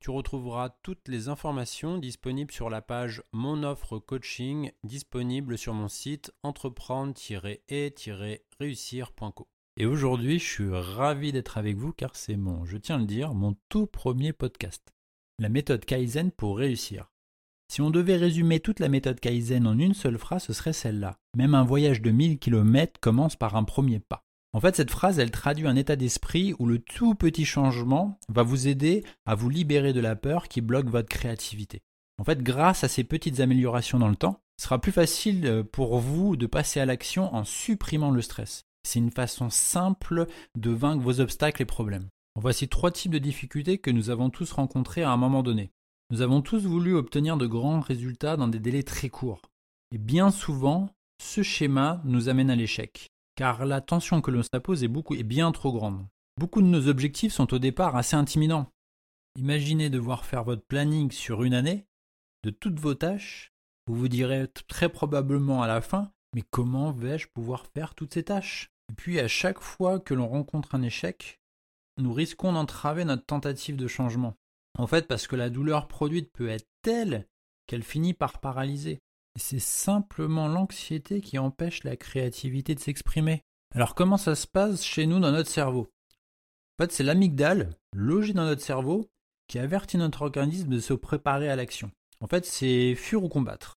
Tu retrouveras toutes les informations disponibles sur la page Mon offre coaching disponible sur mon site entreprendre-et-réussir.co. Et aujourd'hui, je suis ravi d'être avec vous car c'est mon, je tiens à le dire, mon tout premier podcast. La méthode Kaizen pour réussir. Si on devait résumer toute la méthode Kaizen en une seule phrase, ce serait celle-là. Même un voyage de 1000 km commence par un premier pas. En fait, cette phrase, elle traduit un état d'esprit où le tout petit changement va vous aider à vous libérer de la peur qui bloque votre créativité. En fait, grâce à ces petites améliorations dans le temps, ce sera plus facile euh, pour vous de passer à l'action en supprimant le stress. C'est une façon simple de vaincre vos obstacles et problèmes. Voici trois types de difficultés que nous avons tous rencontrées à un moment donné. Nous avons tous voulu obtenir de grands résultats dans des délais très courts. Et bien souvent, ce schéma nous amène à l'échec, car la tension que l'on s'impose est, est bien trop grande. Beaucoup de nos objectifs sont au départ assez intimidants. Imaginez devoir faire votre planning sur une année, de toutes vos tâches, vous vous direz très probablement à la fin, mais comment vais-je pouvoir faire toutes ces tâches? Et puis à chaque fois que l'on rencontre un échec, nous risquons d'entraver notre tentative de changement. En fait, parce que la douleur produite peut être telle qu'elle finit par paralyser. C'est simplement l'anxiété qui empêche la créativité de s'exprimer. Alors comment ça se passe chez nous dans notre cerveau? En fait, c'est l'amygdale, logée dans notre cerveau, qui avertit notre organisme de se préparer à l'action. En fait, c'est fuir ou combattre.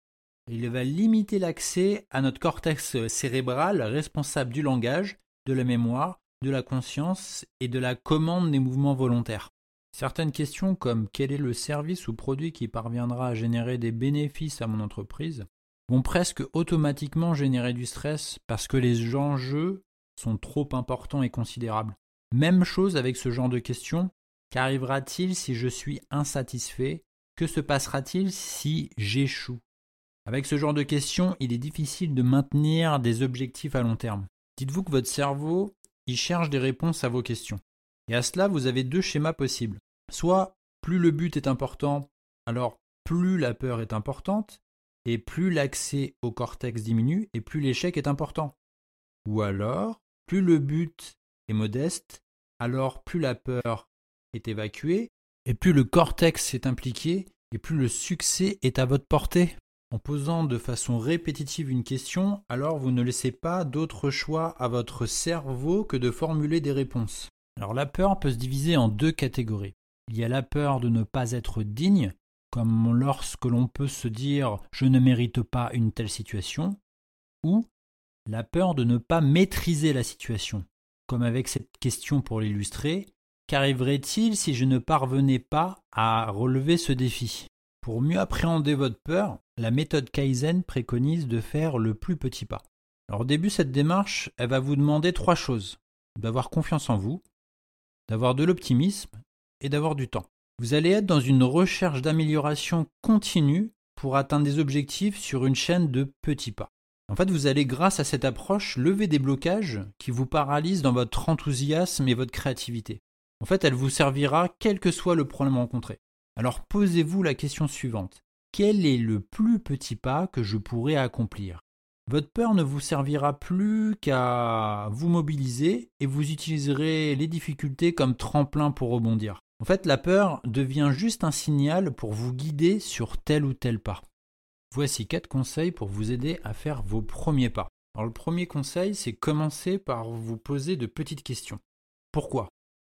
Il va limiter l'accès à notre cortex cérébral responsable du langage, de la mémoire, de la conscience et de la commande des mouvements volontaires. Certaines questions comme quel est le service ou produit qui parviendra à générer des bénéfices à mon entreprise? vont presque automatiquement générer du stress parce que les enjeux sont trop importants et considérables. Même chose avec ce genre de questions. Qu'arrivera-t-il si je suis insatisfait? Que se passera-t-il si j'échoue? Avec ce genre de questions, il est difficile de maintenir des objectifs à long terme. Dites-vous que votre cerveau, il cherche des réponses à vos questions. Et à cela, vous avez deux schémas possibles. Soit plus le but est important, alors plus la peur est importante, et plus l'accès au cortex diminue, et plus l'échec est important. Ou alors, plus le but est modeste, alors plus la peur est évacuée, et plus le cortex est impliqué, et plus le succès est à votre portée. En posant de façon répétitive une question, alors vous ne laissez pas d'autre choix à votre cerveau que de formuler des réponses. Alors la peur peut se diviser en deux catégories. Il y a la peur de ne pas être digne, comme lorsque l'on peut se dire je ne mérite pas une telle situation, ou la peur de ne pas maîtriser la situation, comme avec cette question pour l'illustrer, qu'arriverait-il si je ne parvenais pas à relever ce défi? Pour mieux appréhender votre peur, la méthode Kaizen préconise de faire le plus petit pas. Alors au début, cette démarche, elle va vous demander trois choses. D'avoir confiance en vous, d'avoir de l'optimisme et d'avoir du temps. Vous allez être dans une recherche d'amélioration continue pour atteindre des objectifs sur une chaîne de petits pas. En fait, vous allez, grâce à cette approche, lever des blocages qui vous paralysent dans votre enthousiasme et votre créativité. En fait, elle vous servira quel que soit le problème rencontré. Alors posez-vous la question suivante quel est le plus petit pas que je pourrais accomplir? Votre peur ne vous servira plus qu'à vous mobiliser et vous utiliserez les difficultés comme tremplin pour rebondir. En fait, la peur devient juste un signal pour vous guider sur tel ou tel pas. Voici quatre conseils pour vous aider à faire vos premiers pas. Le premier conseil, c'est commencer par vous poser de petites questions. Pourquoi?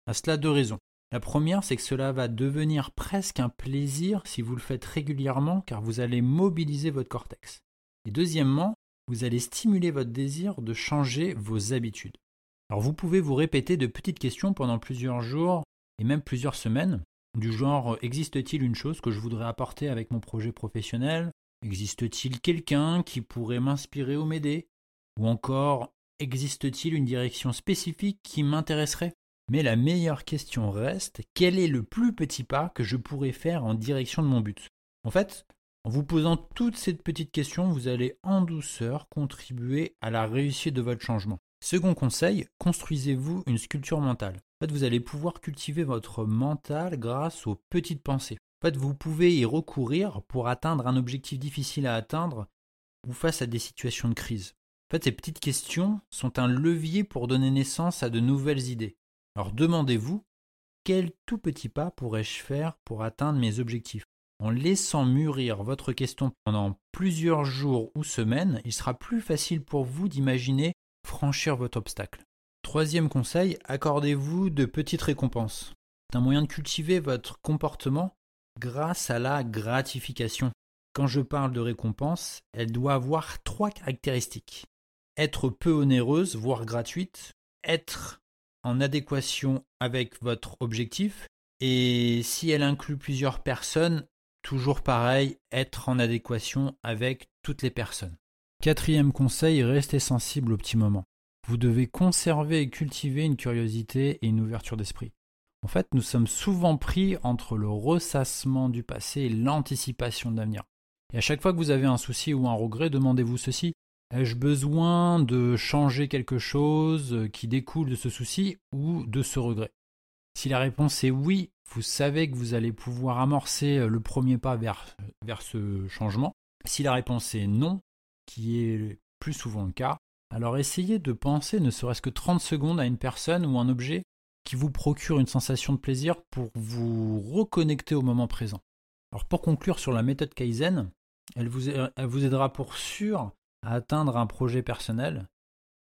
À cela deux raisons. La première, c'est que cela va devenir presque un plaisir si vous le faites régulièrement car vous allez mobiliser votre cortex. Et deuxièmement, vous allez stimuler votre désir de changer vos habitudes. Alors vous pouvez vous répéter de petites questions pendant plusieurs jours et même plusieurs semaines, du genre existe-t-il une chose que je voudrais apporter avec mon projet professionnel? Existe-t-il quelqu'un qui pourrait m'inspirer ou m'aider? Ou encore existe-t-il une direction spécifique qui m'intéresserait? Mais la meilleure question reste quel est le plus petit pas que je pourrais faire en direction de mon but? En fait, en vous posant toutes ces petites questions, vous allez en douceur contribuer à la réussite de votre changement. Second conseil, construisez-vous une sculpture mentale. En vous allez pouvoir cultiver votre mental grâce aux petites pensées. En vous pouvez y recourir pour atteindre un objectif difficile à atteindre ou face à des situations de crise. En fait, ces petites questions sont un levier pour donner naissance à de nouvelles idées. Alors demandez-vous, quel tout petit pas pourrais-je faire pour atteindre mes objectifs? En laissant mûrir votre question pendant plusieurs jours ou semaines, il sera plus facile pour vous d'imaginer franchir votre obstacle. Troisième conseil, accordez-vous de petites récompenses. C'est un moyen de cultiver votre comportement grâce à la gratification. Quand je parle de récompense, elle doit avoir trois caractéristiques. Être peu onéreuse, voire gratuite, être en adéquation avec votre objectif, et si elle inclut plusieurs personnes, toujours pareil, être en adéquation avec toutes les personnes. Quatrième conseil, restez sensible au petit moment. Vous devez conserver et cultiver une curiosité et une ouverture d'esprit. En fait, nous sommes souvent pris entre le ressassement du passé et l'anticipation de l'avenir. Et à chaque fois que vous avez un souci ou un regret, demandez-vous ceci. Ai-je besoin de changer quelque chose qui découle de ce souci ou de ce regret? Si la réponse est oui, vous savez que vous allez pouvoir amorcer le premier pas vers, vers ce changement. Si la réponse est non, qui est plus souvent le cas, alors essayez de penser ne serait-ce que 30 secondes à une personne ou un objet qui vous procure une sensation de plaisir pour vous reconnecter au moment présent. Alors pour conclure sur la méthode Kaizen, elle vous aidera pour sûr à atteindre un projet personnel.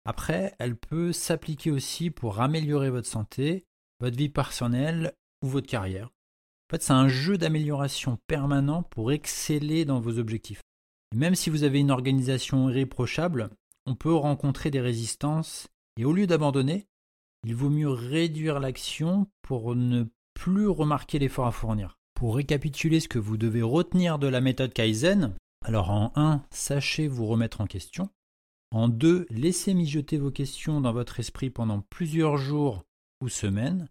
Après, elle peut s'appliquer aussi pour améliorer votre santé, votre vie personnelle ou votre carrière. En fait, c'est un jeu d'amélioration permanent pour exceller dans vos objectifs. Même si vous avez une organisation irréprochable, on peut rencontrer des résistances et au lieu d'abandonner, il vaut mieux réduire l'action pour ne plus remarquer l'effort à fournir. Pour récapituler ce que vous devez retenir de la méthode Kaizen, alors en 1, sachez vous remettre en question. En 2, laissez mijoter vos questions dans votre esprit pendant plusieurs jours ou semaines.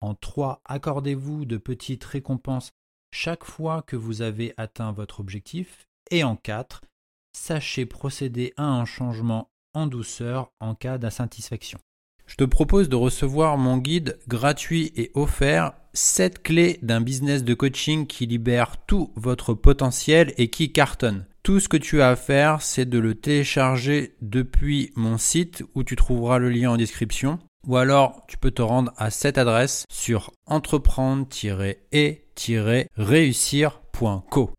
En 3, accordez-vous de petites récompenses chaque fois que vous avez atteint votre objectif. Et en 4, sachez procéder à un changement en douceur en cas d'insatisfaction. Je te propose de recevoir mon guide gratuit et offert 7 clés d'un business de coaching qui libère tout votre potentiel et qui cartonne. Tout ce que tu as à faire, c'est de le télécharger depuis mon site où tu trouveras le lien en description. Ou alors, tu peux te rendre à cette adresse sur entreprendre-et-réussir.co.